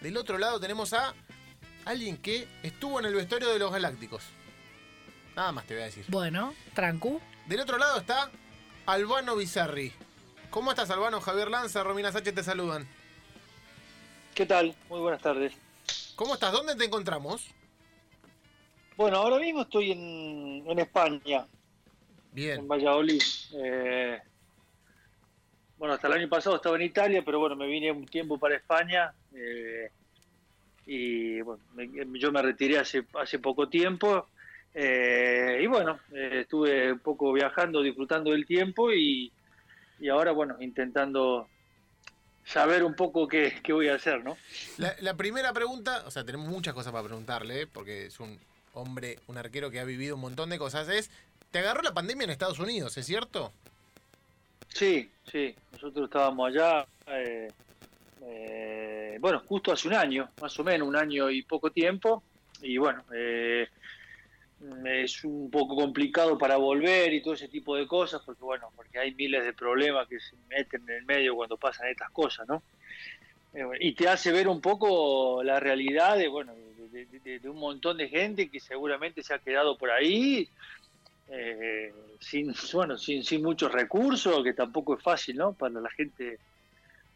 del otro lado tenemos a alguien que estuvo en el vestuario de los Galácticos. Nada más te voy a decir. Bueno, trancu. Del otro lado está Albano Bizarri. ¿Cómo estás, Albano? Javier Lanza, Romina Sánchez te saludan. ¿Qué tal? Muy buenas tardes. ¿Cómo estás? ¿Dónde te encontramos? Bueno, ahora mismo estoy en, en España, Bien. en Valladolid. Eh, bueno, hasta el año pasado estaba en Italia, pero bueno, me vine un tiempo para España. eh, y bueno, me- yo me retiré hace, hace poco tiempo. eh, y bueno, estuve un poco viajando, disfrutando del tiempo y, y ahora, bueno, intentando saber un poco qué, qué voy a hacer, ¿no? La, la primera pregunta, o sea, tenemos muchas cosas para preguntarle, porque es un hombre, un arquero que ha vivido un montón de cosas. Es, ¿te agarró la pandemia en Estados Unidos, es cierto? Sí, sí, nosotros estábamos allá, eh, eh, bueno, justo hace un año, más o menos, un año y poco tiempo, y bueno, eh, es un poco complicado para volver y todo ese tipo de cosas, porque bueno, porque hay miles de problemas que se meten en el medio cuando pasan estas cosas, ¿no? Eh, y te hace ver un poco la realidad de, bueno, de- de un montón de gente que seguramente se ha quedado por ahí eh, sin bueno sin, sin muchos recursos que tampoco es fácil no para la gente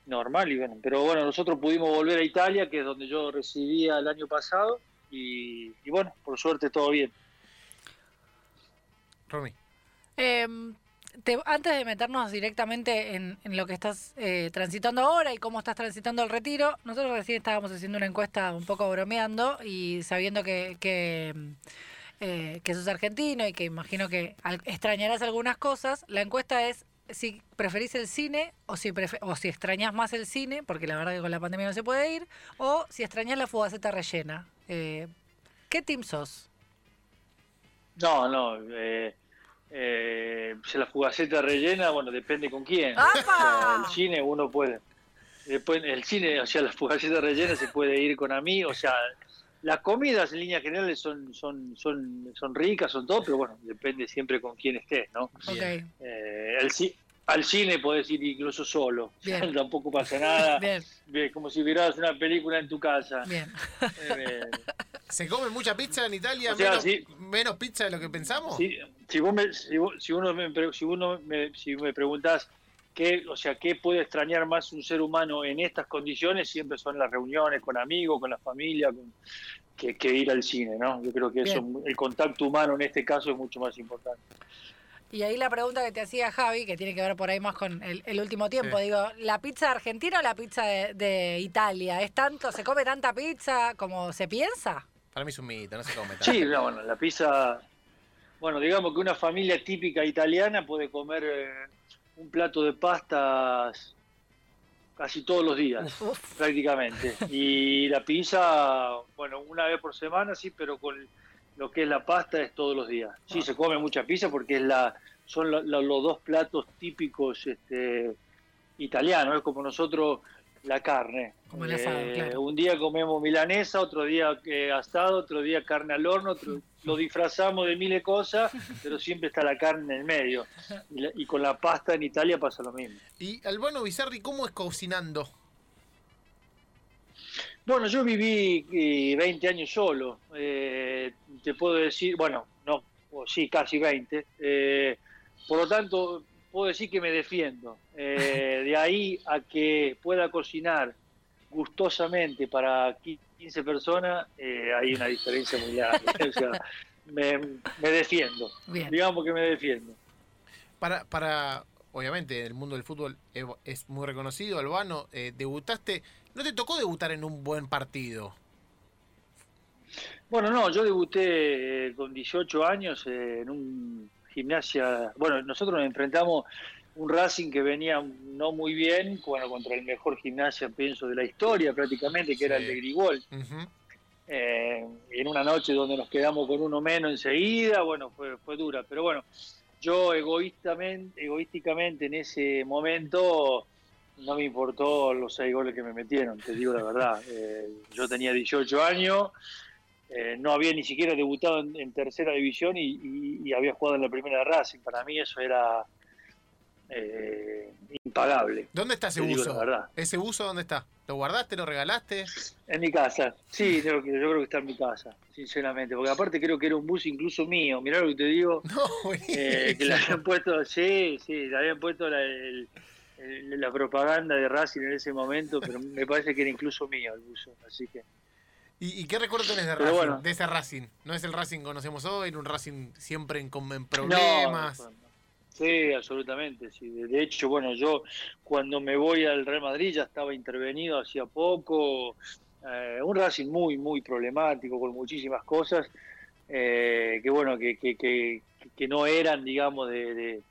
normal y bueno pero bueno nosotros pudimos volver a Italia que es donde yo residía el año pasado y, y bueno por suerte todo bien Romy. Eh, te- antes de meternos directamente en, en lo que estás eh, transitando ahora y cómo estás transitando el retiro, nosotros recién estábamos haciendo una encuesta un poco bromeando y sabiendo que, que, eh, que sos argentino y que imagino que extrañarás algunas cosas, la encuesta es si preferís el cine o si, o si extrañas más el cine, porque la verdad que con la pandemia no se puede ir, o si extrañas la fugaceta rellena. Eh, ¿Qué team sos? no no eh, eh, si la fugaceta rellena bueno depende con quién. O sea, el cine uno puede después el cine o sea la fugaceta rellena se puede ir con amigos o sea las comidas en líneas generales son son son son ricas son todo pero bueno depende siempre con quién estés no Eh, al, ci- al cine podés ir incluso solo, Bien. tampoco pasa nada, bien, como si vieras una película en tu casa. bien. Eh, ¿Se come mucha pizza en Italia? O sea, menos, pizza de lo que pensamos? si, si vos me, si, vos- si uno me, si uno me, si me preguntás qué, o sea, qué puede extrañar más un ser humano en estas condiciones, siempre son las reuniones con amigos, con la familia, con- que, que ir al cine, ¿no? Yo creo que eso, el contacto humano en este caso es mucho más importante. Y ahí la pregunta que te hacía Javi, que tiene que ver por ahí más con el, el último tiempo, Sí. digo, ¿la pizza argentina o la pizza de, de Italia? ¿Es tanto, se come tanta pizza como se piensa? Para mí es un mito, no se come tanto. Sí, no, bueno, la pizza, bueno, digamos que una familia típica italiana puede comer eh, un plato de pastas casi todos los días, prácticamente. Y la pizza, bueno, una vez por semana, sí, pero con lo que es la pasta es todos los días. Sí, se come mucha pizza porque es la, son lo- los dos platos típicos este, italianos, es como nosotros la carne. Como el asado, Eh, claro. Un día comemos milanesa, otro día eh, asado, otro día carne al horno, otro, lo disfrazamos de miles de cosas, pero siempre está la carne en el medio. Y, la- y con la pasta en Italia pasa lo mismo. Y Albano Bizarri, ¿cómo es cocinando? Bueno, yo viví eh, 20 años solo. Eh, te puedo decir, bueno, no, o sí, casi 20. Eh, por lo tanto, puedo decir que me defiendo. Eh, de ahí a que pueda cocinar gustosamente para 15 personas, eh, hay una diferencia muy grande. O sea, me, me defiendo. bien. Digamos que me defiendo. Para, para, obviamente, el mundo del fútbol es, muy reconocido. Albano, eh, debutaste, ¿no te tocó debutar en un buen partido? Bueno, no, yo debuté con 18 años en un gimnasia. Bueno, nosotros nos enfrentamos un Racing que venía no muy bien, bueno, contra el mejor gimnasia, pienso, de la historia prácticamente, que era el de Grigol. Eh, en una noche donde nos quedamos con uno menos enseguida, bueno, fue, fue dura. Pero bueno, yo egoístamente, egoísticamente en ese momento no me importó los seis goles que me metieron, te digo la verdad. Eh, yo tenía 18 años, eh, no había ni siquiera debutado en, en tercera división y, y- y había jugado en la primera de Racing. Para mí eso era eh, impagable. ¿Dónde está ese buzo? verdad. ¿Ese buzo dónde está? ¿Lo guardaste, lo regalaste? En mi casa, sí, yo, creo que está en mi casa, sinceramente, porque aparte creo que era un bus incluso mío, mirá lo que te digo, no, eh, que le habían puesto, sí, sí, le habían puesto la, la propaganda de Racing en ese momento, pero me parece que era incluso mío el bus, así que... ¿Y, qué recuerdo tenés de Racing, de ese Racing? No es el Racing que conocemos hoy, era un Racing siempre en, en problemas. Sí, absolutamente. Sí. De hecho, bueno, yo cuando me voy al Real Madrid ya estaba intervenido hacía poco. Eh, un Racing muy, muy problemático, con muchísimas cosas eh, que, bueno, que, que, que, no eran, digamos, de,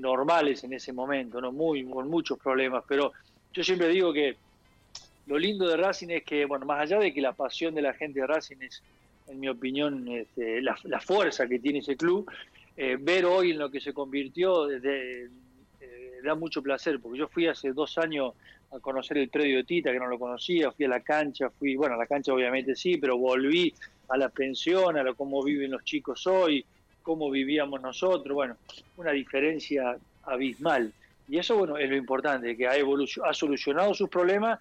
normales en ese momento, ¿no? Muy, con muchos problemas. Pero yo siempre digo que lo lindo de Racing es que, bueno, más allá de que la pasión de la gente de Racing es, en mi opinión, este, la, fuerza que tiene ese club, eh, ver hoy en lo que se convirtió eh, da mucho placer, porque yo fui hace dos años a conocer el predio de Tita, que no lo conocía, fui a la cancha, fui, bueno, a la cancha obviamente sí, pero volví a la pensión, a lo cómo viven los chicos hoy, cómo vivíamos nosotros, bueno, una diferencia abismal. Y eso, bueno, es lo importante, que ha, ha solucionado sus problemas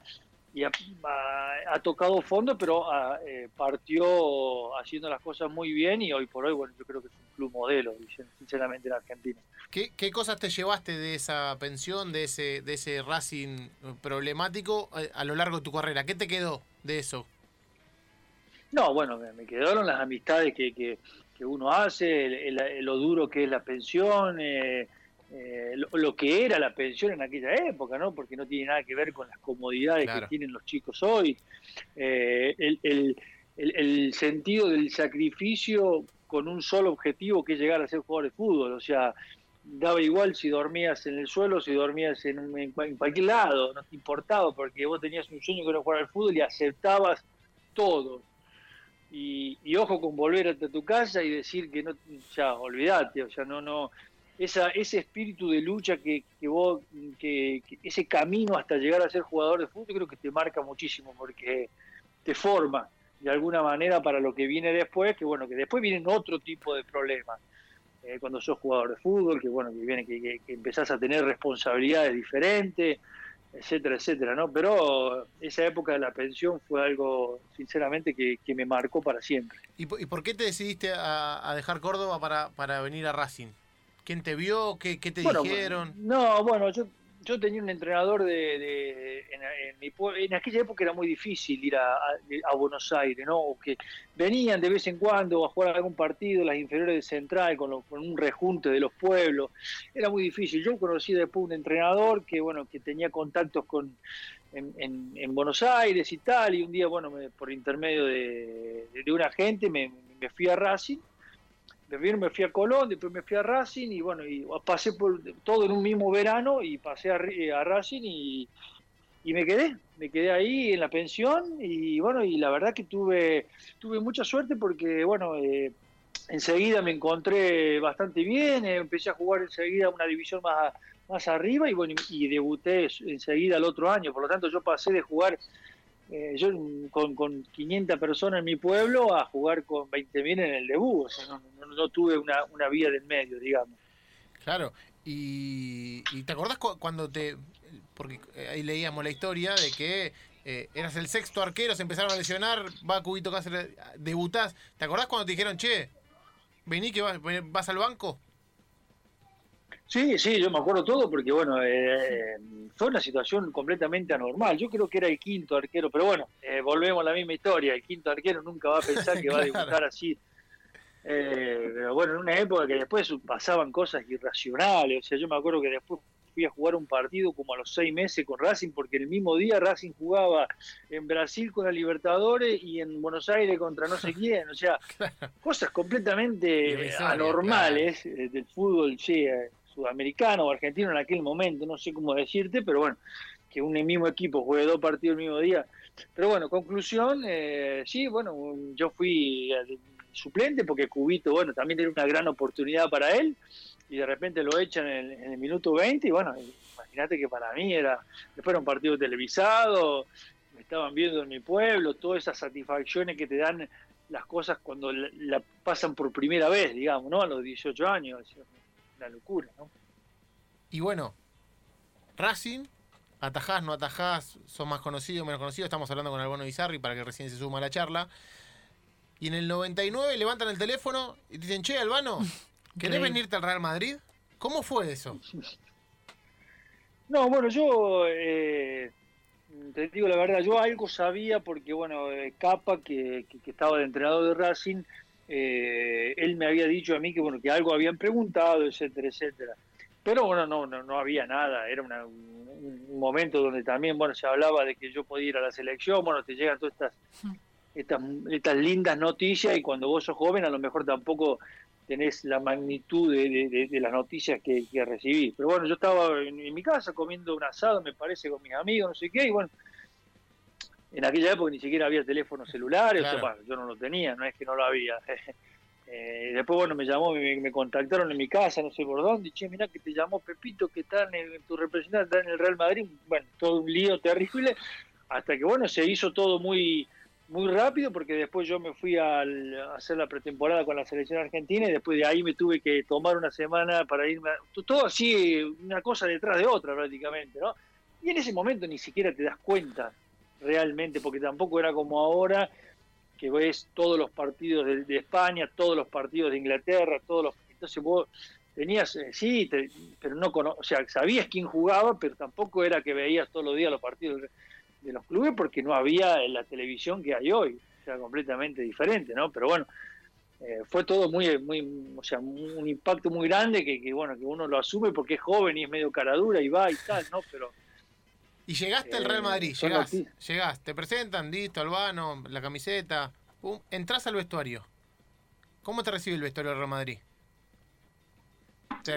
y ha, tocado fondo, pero eh, partió haciendo las cosas muy bien y hoy por hoy, bueno, yo creo que es un club modelo, sinceramente, en Argentina. ¿Qué, ¿Qué, cosas te llevaste de esa pensión, de ese, de ese Racing problemático a, eh, a lo largo de tu carrera? ¿Qué te quedó de eso? No, bueno, me, quedaron las amistades que, que, uno hace, lo duro que es la pensión, eh, eh, lo, que era la pensión en aquella época, ¿no? Porque no tiene nada que ver con las comodidades que tienen los chicos hoy. Eh, el, sentido del sacrificio con un solo objetivo que es llegar a ser jugador de fútbol, o sea, daba igual si dormías en el suelo, si dormías en, cualquier lado, no te importaba, porque vos tenías un sueño que era jugar al fútbol y aceptabas todo. Y, y, ojo con volver hasta tu casa y decir que no, ya, olvídate, o sea, no, no, esa, ese espíritu de lucha que, que vos, que, ese camino hasta llegar a ser jugador de fútbol, creo que te marca muchísimo porque te forma de alguna manera para lo que viene después, que bueno, que después vienen otro tipo de problemas. Eh, cuando sos jugador de fútbol, que bueno, que viene, que, que, empezás a tener responsabilidades diferentes, etcétera, etcétera, ¿no? Pero esa época de la pensión fue algo, sinceramente, que, me marcó para siempre. ¿Y, por qué te decidiste a, a dejar Córdoba para, para venir a Racing? ¿Quién te vio? ¿Qué, te dijeron? No, bueno, yo, yo tenía un entrenador de, en, aquella época era muy difícil ir a, Buenos Aires, ¿no? que venían de vez en cuando a jugar algún partido, las inferiores de Central, con, un rejunte de los pueblos. Era muy difícil. Yo conocí después un entrenador que, bueno, que tenía contactos con en, Buenos Aires y tal, y un día, bueno, por intermedio de, de, un agente me, me fui a Racing Primero me fui a Colón, después me fui a Racing y bueno, y pasé por todo en un mismo verano y pasé a, a Racing y, y, me quedé, me quedé ahí en la pensión y bueno, y la verdad que tuve, tuve mucha suerte porque bueno, eh, enseguida me encontré bastante bien, eh, empecé a jugar enseguida una división más, más arriba y bueno, y debuté enseguida el otro año, por lo tanto yo pasé de jugar eh, yo con, con 500 personas en mi pueblo a jugar con 20.000 en el debut, o sea, no, tuve una, una vía del medio, digamos. Claro, y, te acordás cuando te, porque ahí leíamos la historia de que eh, eras el sexto arquero, se empezaron a lesionar, va Cubito Cáceres, debutás, ¿te acordás cuando te dijeron, che, vení que vas, vas al banco? Sí, sí, yo me acuerdo todo porque, bueno, eh, fue una situación completamente anormal. Yo creo que era el quinto arquero, pero bueno, eh, volvemos a la misma historia. El quinto arquero nunca va a pensar que va a debutar así. Eh, pero bueno, en una época que después pasaban cosas irracionales. O sea, yo me acuerdo que después fui a jugar un partido como a los seis meses con Racing, porque el mismo día Racing jugaba en Brasil con la Libertadores y en Buenos Aires contra no sé quién. O sea, cosas completamente anormales del fútbol, sí sudamericano o argentino en aquel momento, no sé cómo decirte, pero bueno, que un mismo equipo juegue dos partidos el mismo día. Pero bueno, conclusión, eh, sí, bueno, yo fui suplente porque Cubito, bueno, también era una gran oportunidad para él y de repente lo echan en el, minuto 20 y bueno, imagínate que para mí era, después era un partido televisado, me estaban viendo en mi pueblo, todas esas satisfacciones que te dan las cosas cuando la, pasan por primera vez, digamos, ¿no? A los 18 años la locura, ¿no? Y bueno, Racing atajás, no atajás, son más conocidos, menos conocidos. Estamos hablando con Albano Bizarri para que recién se suma a la charla. Y en el 99 levantan el teléfono y dicen, che, Albano, ¿querés venirte al Real Madrid? ¿Cómo fue eso? No, bueno, yo eh, te digo la verdad, yo algo sabía porque, bueno, eh, Capa, que, estaba de entrenador de Racing, eh, él me había dicho a mí que, bueno, que algo habían preguntado, etcétera, etcétera. Pero bueno, no, no, no había nada, era un momento donde también, bueno, se hablaba de que yo podía ir a la selección, bueno, te llegan todas estas, estas, estas lindas noticias y cuando vos sos joven a lo mejor tampoco tenés la magnitud de, las noticias que, que, recibís. Pero bueno, yo estaba en, mi casa comiendo un asado, me parece, con mis amigos, no sé qué, y bueno, en aquella época ni siquiera había teléfonos celulares, yo no lo tenía, no es que no lo había. eh, después, bueno, me llamó, me, me, contactaron en mi casa, no sé por dónde, y che, mirá que te llamó Pepito, que está en, tu representante, está en el Real Madrid, bueno, todo un lío terrible, hasta que, bueno, se hizo todo muy muy rápido porque después yo me fui a hacer la pretemporada con la selección argentina y después de ahí me tuve que tomar una semana para irme, todo así, una cosa detrás de otra prácticamente, ¿no? Y en ese momento ni siquiera te das cuenta realmente, porque tampoco era como ahora que ves todos los partidos de, España, todos los partidos de Inglaterra, todos los... Entonces vos tenías, eh, sí, pero no o sea, sabías quién jugaba, pero tampoco era que veías todos los días los partidos de los clubes porque no había la televisión que hay hoy, o sea, completamente diferente, ¿no? Pero bueno, eh, fue todo muy, muy, o sea, un impacto muy grande que, bueno, que uno lo asume porque es joven y es medio caradura y va y tal, ¿no? Pero... Y llegaste al Real Madrid, eh, llegás, llegás, te presentan, listo, Albano, la camiseta, pum, entras al vestuario. ¿Cómo te recibe el vestuario del Real Madrid?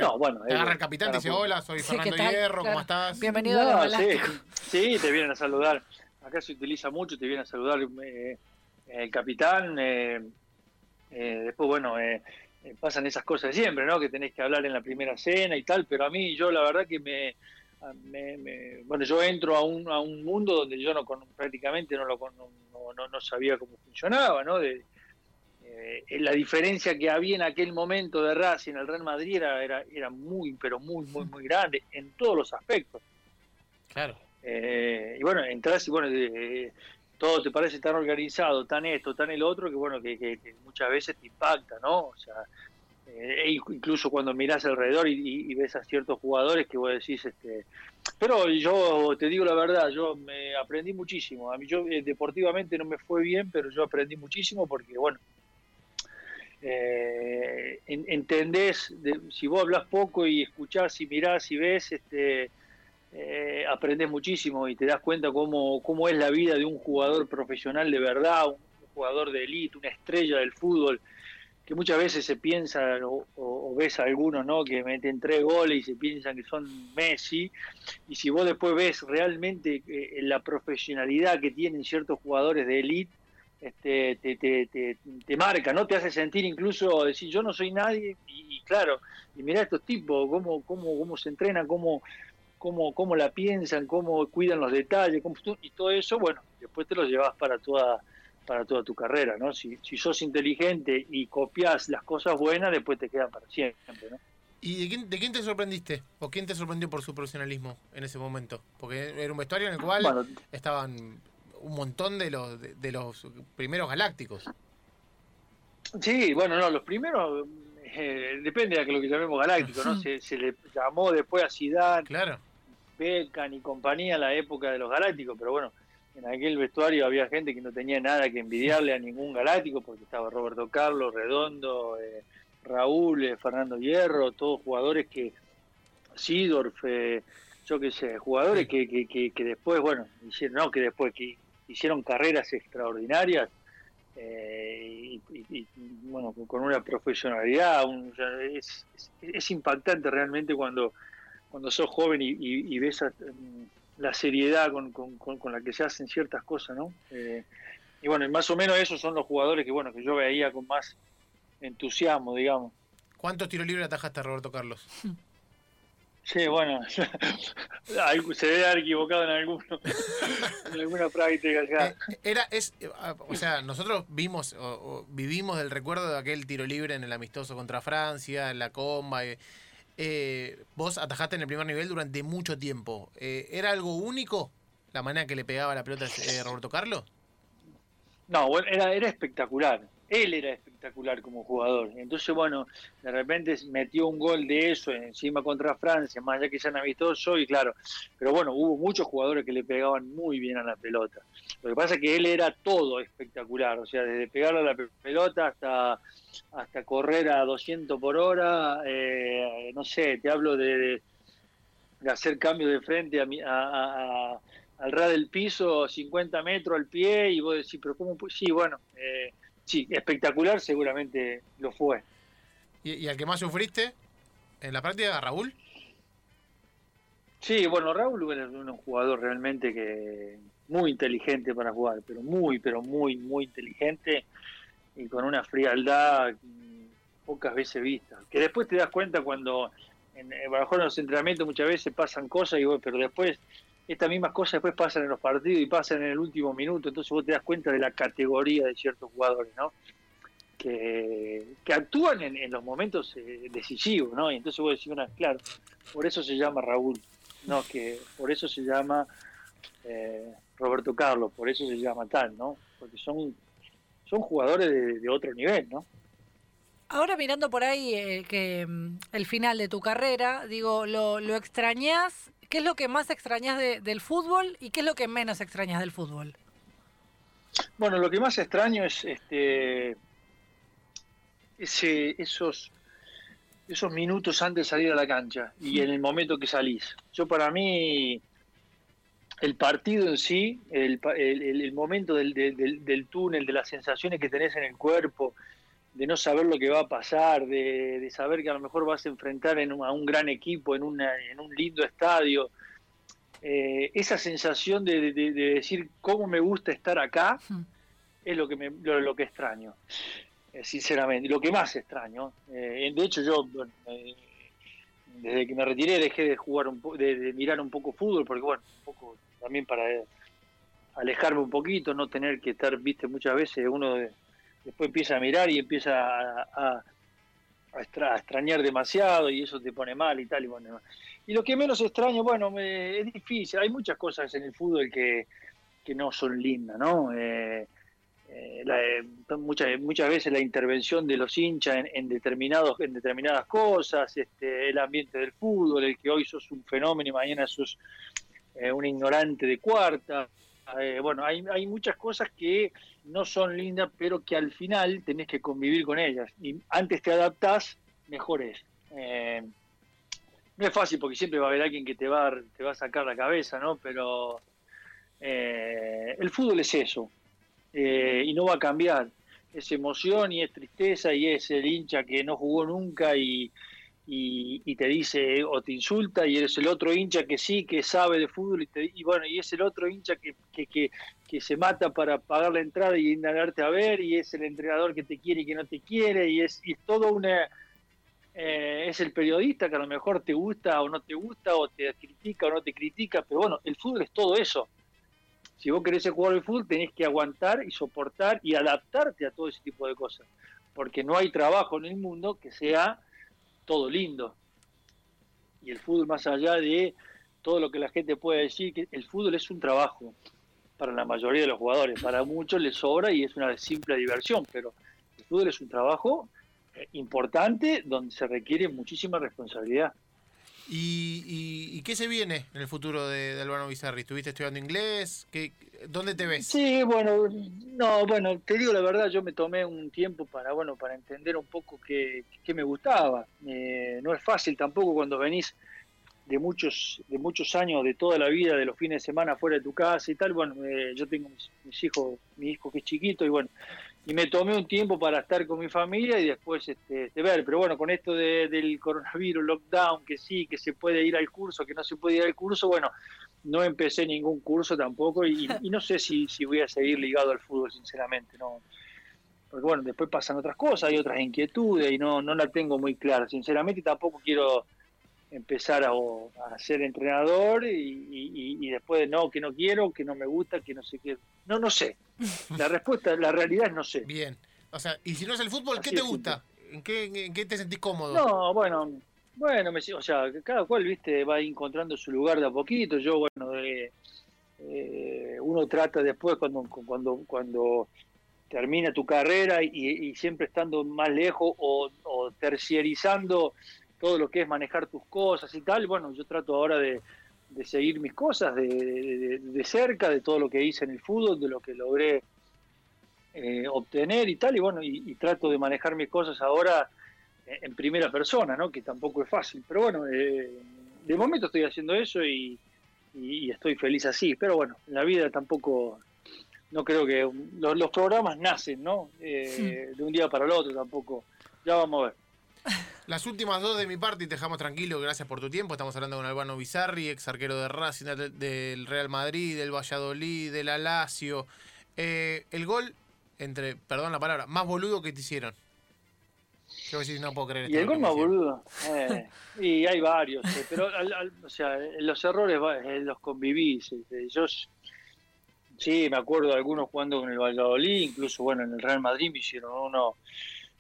no, bueno, te agarra el capitán, te dice, hola, soy Fernando Hierro, ¿cómo estás? Bienvenido a sí, sí, te vienen a saludar. Acá se utiliza mucho, te viene a saludar eh, el capitán. Eh, eh, después, bueno, pasan esas cosas siempre, ¿no? Que tenés que hablar en la primera cena y tal, pero a mí, yo la verdad que me... bueno, yo entro a un, a un mundo donde yo no prácticamente no, lo, no, no, sabía cómo funcionaba, ¿no? De, eh, la diferencia que había en aquel momento de Racing el Real Madrid era, era, era muy, pero muy, muy, muy grande en todos los aspectos. Claro. Eh, y bueno, entras y bueno, eh, todo te parece tan organizado, tan esto, tan el otro, que bueno, que, muchas veces te impacta, ¿no? O sea, e incluso cuando mirás alrededor y, ves a ciertos jugadores que vos decís, este, pero yo te digo la verdad, yo me aprendí muchísimo. A mí yo deportivamente no me fue bien, pero yo aprendí muchísimo porque, bueno, eh, entendés, si vos hablas poco y escuchás y mirás y ves, este, eh, aprendés muchísimo y te das cuenta cómo, cómo es la vida de un jugador profesional de verdad, un, jugador de élite, una estrella del fútbol, que muchas veces se piensa o, ves a algunos ¿no? que meten tres goles y se piensan que son Messi, y si vos después ves realmente eh, la profesionalidad que tienen ciertos jugadores de élite, este, te, marca, ¿no? Te hace sentir incluso decir yo no soy nadie y, claro, y mira estos tipos, cómo, cómo, cómo se entrenan, cómo, cómo, cómo la piensan, cómo cuidan los detalles, y todo eso, bueno, después te lo llevas para toda para toda tu carrera, ¿no? Si, si sos inteligente y copias las cosas buenas, después te quedan para siempre, ¿no? ¿Y de quién, de quién te sorprendiste? ¿O quién te sorprendió por su profesionalismo en ese momento? Porque era un vestuario en el cual estaban un montón de los, de, los primeros galácticos. Sí, bueno, no, los primeros, eh, depende de lo que llamemos galáctico, ¿no? Se, se, le llamó después a Zidane, claro. Beckham y compañía en la época de los galácticos, pero bueno, en aquel vestuario había gente que no tenía nada que envidiarle a ningún galáctico, porque estaba Roberto Carlos, Redondo, eh, Raúl, eh, Fernando Hierro, todos jugadores que, Sidorf, yo qué sé, jugadores que, que, que, después, bueno, hicieron, no que después, que hicieron carreras extraordinarias eh, y, bueno con una profesionalidad es, es, impactante realmente cuando cuando sos joven y, ves mm, la seriedad con, con, la que se hacen ciertas cosas no eh, y bueno más o menos esos son los jugadores que bueno que yo veía con más entusiasmo digamos ¿Cuántos tiros libres atajaste Roberto Carlos? Sí, bueno, se debe haber equivocado en, alguno, en alguna práctica ya. Eh, era, es, o sea, nosotros vimos o, vivimos el recuerdo de aquel tiro libre en el amistoso contra Francia, en la comba. Eh, eh, vos atajaste en el primer nivel durante mucho tiempo. Eh, ¿Era algo único la manera que le pegaba la pelota a Roberto Carlos? No, era, era espectacular él era espectacular como jugador. Entonces, bueno, de repente metió un gol de eso encima contra Francia, más allá que sean amistosos, y claro, pero bueno, hubo muchos jugadores que le pegaban muy bien a la pelota. Lo que pasa es que él era todo espectacular, o sea, desde pegarle a la pelota hasta, hasta correr a 200 por hora, eh, no sé, te hablo de, de hacer cambio de frente a, a, a al ras del piso, 50 metros al pie, y vos decís, pero ¿cómo? Sí, bueno, eh, sí, espectacular seguramente lo fue. ¿Y, al que más sufriste en la práctica, Raúl? Sí, bueno, Raúl era un jugador realmente que muy inteligente para jugar, pero muy, pero muy, muy inteligente y con una frialdad pocas veces vista. Que después te das cuenta cuando en, en los entrenamientos muchas veces pasan cosas y pero después estas mismas cosas después pasan en los partidos y pasan en el último minuto, entonces vos te das cuenta de la categoría de ciertos jugadores, ¿no? Que, actúan en, los momentos eh, decisivos, ¿no? Y entonces vos decís, una, claro, por eso se llama Raúl, no, que por eso se llama eh, Roberto Carlos, por eso se llama tal, ¿no? Porque son, son jugadores de, otro nivel, ¿no? Ahora mirando por ahí eh, que mm, el final de tu carrera, digo, ¿lo, lo extrañas ¿Qué es lo que más extrañas del fútbol y qué es lo que menos extrañas del fútbol? Bueno, lo que más extraño es este ese, esos esos minutos antes de salir a la cancha y en el momento que salís. Yo para mí el partido en sí, el, momento del, del, túnel, de las sensaciones que tenés en el cuerpo, de no saber lo que va a pasar, de, saber que a lo mejor vas a enfrentar en a un gran equipo, en, una, en un lindo estadio. Eh, esa sensación de, decir cómo me gusta estar acá es lo que, me, lo, que extraño, eh, sinceramente, lo que más extraño. Eh, de hecho, yo desde que me retiré dejé de jugar un de, mirar un poco fútbol, porque bueno, un poco también para alejarme un poquito, no tener que estar, viste, muchas veces uno de después empieza a mirar y empieza a, extrañar demasiado y eso te pone mal y tal y bueno. Y lo que menos extraño, bueno, es difícil, hay muchas cosas en el fútbol que, que no son lindas, ¿no? Eh, eh, eh, muchas, muchas veces la intervención de los hinchas en, determinados, en determinadas cosas, este, el ambiente del fútbol, el que hoy sos un fenómeno y mañana sos un ignorante de cuarta. Bueno, hay, hay muchas cosas que no son lindas, pero que al final tenés que convivir con ellas. Y antes te adaptás, mejor es. Eh, no es fácil porque siempre va a haber alguien que te va, te va a sacar la cabeza, ¿no? Pero eh, el fútbol es eso. Eh, y no va a cambiar. Es emoción y es tristeza y es el hincha que no jugó nunca y, y, te dice o te insulta y eres el otro hincha que sí, que sabe de fútbol y, te, y bueno, y es el otro hincha que, que, que, que, se mata para pagar la entrada y indagarte a ver y es el entrenador que te quiere y que no te quiere y es, y es todo una... Eh, es el periodista que a lo mejor te gusta o no te gusta o te critica o no te critica, pero bueno, el fútbol es todo eso. Si vos querés jugar al fútbol tenés que aguantar y soportar y adaptarte a todo ese tipo de cosas, porque no hay trabajo en el mundo que sea todo lindo. Y el fútbol, más allá de todo lo que la gente puede decir, que el fútbol es un trabajo para la mayoría de los jugadores. Para muchos les sobra y es una simple diversión, pero el fútbol es un trabajo eh, importante donde se requiere muchísima responsabilidad. ¿Y, qué se viene en el futuro de, Albano Bizarri? ¿Estuviste estudiando inglés? ¿Qué, ¿Dónde te ves? Sí, bueno, no, bueno, te digo la verdad, yo me tomé un tiempo para, bueno, para entender un poco qué, me gustaba. Eh, no es fácil tampoco cuando venís de muchos, de muchos años, de toda la vida, de los fines de semana fuera de tu casa y tal. Bueno, eh, yo tengo mis, hijos, mi hijo que es chiquito y bueno, y me tomé un tiempo para estar con mi familia y después este, ver. Pero bueno, con esto del coronavirus, lockdown, que sí, que se puede ir al curso, que no se puede ir al curso, bueno, no empecé ningún curso tampoco y, no sé si, si voy a seguir ligado al fútbol, sinceramente. no Porque bueno, después pasan otras cosas, hay otras inquietudes y no, no la tengo muy clara. Sinceramente tampoco quiero empezar a, a ser entrenador y, y, después no, que no quiero, que no me gusta, que no sé qué. No, no sé. La respuesta, la realidad es no sé. Bien. O sea, y si no es el fútbol, ¿qué te gusta? ¿En qué, ¿En qué te sentís cómodo? No, bueno, Bueno, me, o sea, cada cual, viste, va encontrando su lugar de a poquito. Yo, bueno, eh, eh, uno trata después cuando, cuando, cuando termina tu carrera y, siempre estando más lejos o, terciarizando todo lo que es manejar tus cosas y tal, bueno, yo trato ahora de, seguir mis cosas de, cerca, de todo lo que hice en el fútbol, de lo que logré eh, obtener y tal, y bueno, y, trato de manejar mis cosas ahora en primera persona, ¿no? Que tampoco es fácil, pero bueno, eh, de momento estoy haciendo eso y, estoy feliz así, pero bueno, en la vida tampoco, no creo que los, programas nacen, ¿no? Eh, de un día para el otro tampoco, ya vamos a ver. Las últimas dos de mi parte y te dejamos tranquilo, gracias por tu tiempo. Estamos hablando con Albano Bizarri, ex arquero de Racing, del Real Madrid, del Valladolid, del Alacio. Eh, el gol, entre, perdón la palabra, más boludo que te hicieron. Yo no puedo creer. Y el gol más boludo. Eh, y hay varios, eh, pero o sea, los errores eh, los convivís. yo sí, me acuerdo de algunos jugando con el Valladolid, incluso bueno, en el Real Madrid me hicieron uno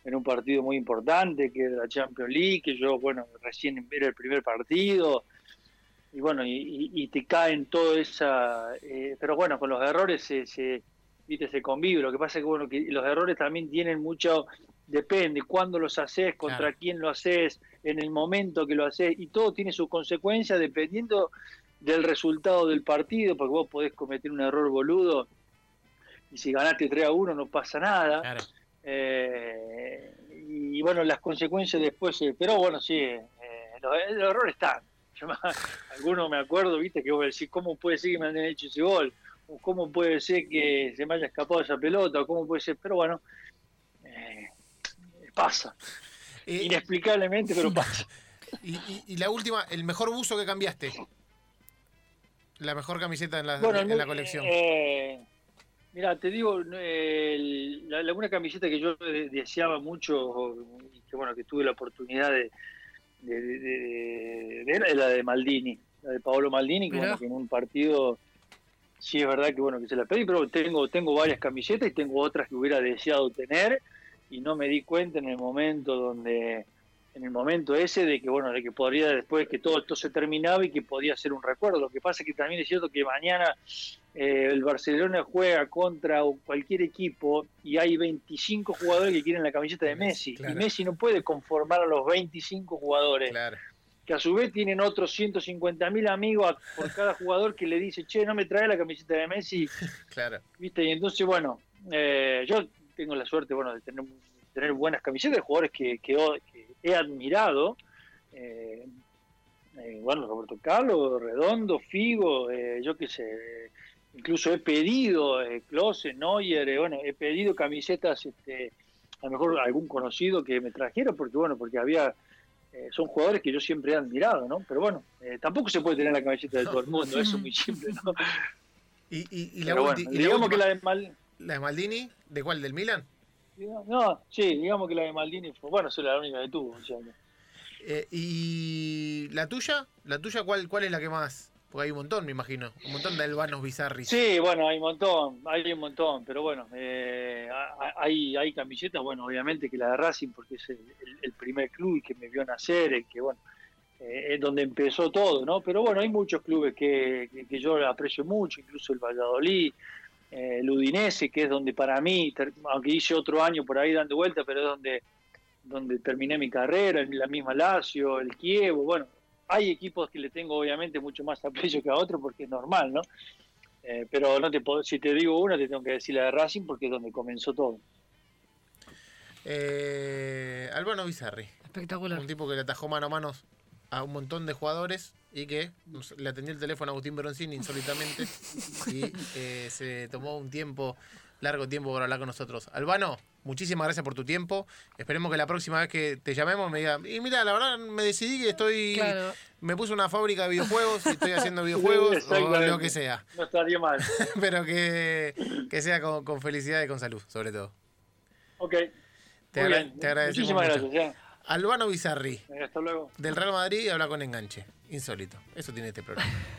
en un partido muy importante, que era la Champions League, que yo, bueno, recién era el primer partido, y bueno, y, te caen todo esa... pero bueno, con los errores se, se, ¿viste? se convive, lo que pasa es que, bueno, que los errores también tienen mucho depende cuándo los haces, contra quién lo haces, en el momento que lo haces, y todo tiene su consecuencia dependiendo del resultado del partido, porque vos podés cometer un error boludo y si ganaste 3 a 1 no pasa nada. Eh, y bueno, las consecuencias después, eh, pero bueno, sí, eh, los, errores están. algunos me acuerdo, viste, que vos decís, ¿cómo puede ser que me hayan hecho ese gol? ¿O cómo puede ser que se me haya escapado esa pelota? ¿O cómo puede ser? Pero bueno, pasa. Eh, Inexplicablemente, pero pasa. Y, la última, el mejor buzo que cambiaste. La mejor camiseta en la, en la colección. Eh, mira, te digo, la, una camiseta que yo deseaba mucho y que bueno que tuve la oportunidad de, de, ver es la de Maldini, la de Paolo Maldini, que, bueno, que en un partido sí es verdad que bueno que se la pedí, pero tengo tengo varias camisetas y tengo otras que hubiera deseado tener y no me di cuenta en el momento donde en el momento ese de que bueno de que podría después que todo esto se terminaba y que podía ser un recuerdo. Lo que pasa es que también es cierto que mañana eh, el Barcelona juega contra cualquier equipo y hay 25 jugadores que quieren la camiseta de Messi y Messi no puede conformar a los 25 jugadores que a su vez tienen otros 150 mil amigos por cada jugador que le dice che no me trae la camiseta de Messi claro. Viste y entonces bueno eh, yo tengo la suerte bueno de tener, tener buenas camisetas de jugadores que, que, he admirado. Eh, eh, bueno, Roberto Carlos, Redondo, Figo, eh, yo qué sé, incluso he pedido, eh, Klose, Neuer, bueno, he pedido camisetas, este, a lo mejor algún conocido que me trajera, porque bueno, porque había, son jugadores que yo siempre he admirado, ¿no? Pero bueno, tampoco se puede tener la camiseta de todo el mundo, eso es muy simple, ¿no? Y, y, la, digamos que la de Mal, ¿La de Maldini? ¿De cuál? ¿Del Milan? No, sí, digamos que la de Maldini fue, bueno, es la única que tuvo. Eh, ¿Y la tuya? ¿La tuya cuál, cuál es la que más? Porque hay un montón, me imagino. Un montón de albanos bizarris. Sí, bueno, hay un montón, hay un montón. Pero bueno, eh, hay, hay camisetas, bueno, obviamente que la de Racing, porque es el, primer club que me vio nacer, el que, bueno, eh, es donde empezó todo, ¿no? Pero bueno, hay muchos clubes que, que, que yo aprecio mucho, incluso el Valladolid, eh, el Udinese, que es donde para mí, aunque hice otro año por ahí dando vuelta, pero es donde, donde terminé mi carrera, la misma Lazio, el Kievo, bueno, hay equipos que le tengo obviamente mucho más aprecio que a otros porque es normal, ¿no? Eh, pero no te puedo, si te digo una, te tengo que decir la de Racing porque es donde comenzó todo. Eh, Albano Bizarri. Espectacular. Un tipo que le atajó mano a mano a un montón de jugadores y que le atendió el teléfono a Agustín Bronzini insólitamente y eh, se tomó un tiempo, largo tiempo para hablar con nosotros. Albano, muchísimas gracias por tu tiempo. Esperemos que la próxima vez que te llamemos me diga, y mira, la verdad me decidí que estoy, me puse una fábrica de videojuegos y estoy haciendo videojuegos o lo que sea. No estaría mal. Pero que, sea con, felicidad y con salud, sobre todo. Ok. Te, agradecemos Muchísimas gracias. Albano Bizarri. Hasta luego. Del Real Madrid habla con enganche. Insólito. Eso tiene este programa.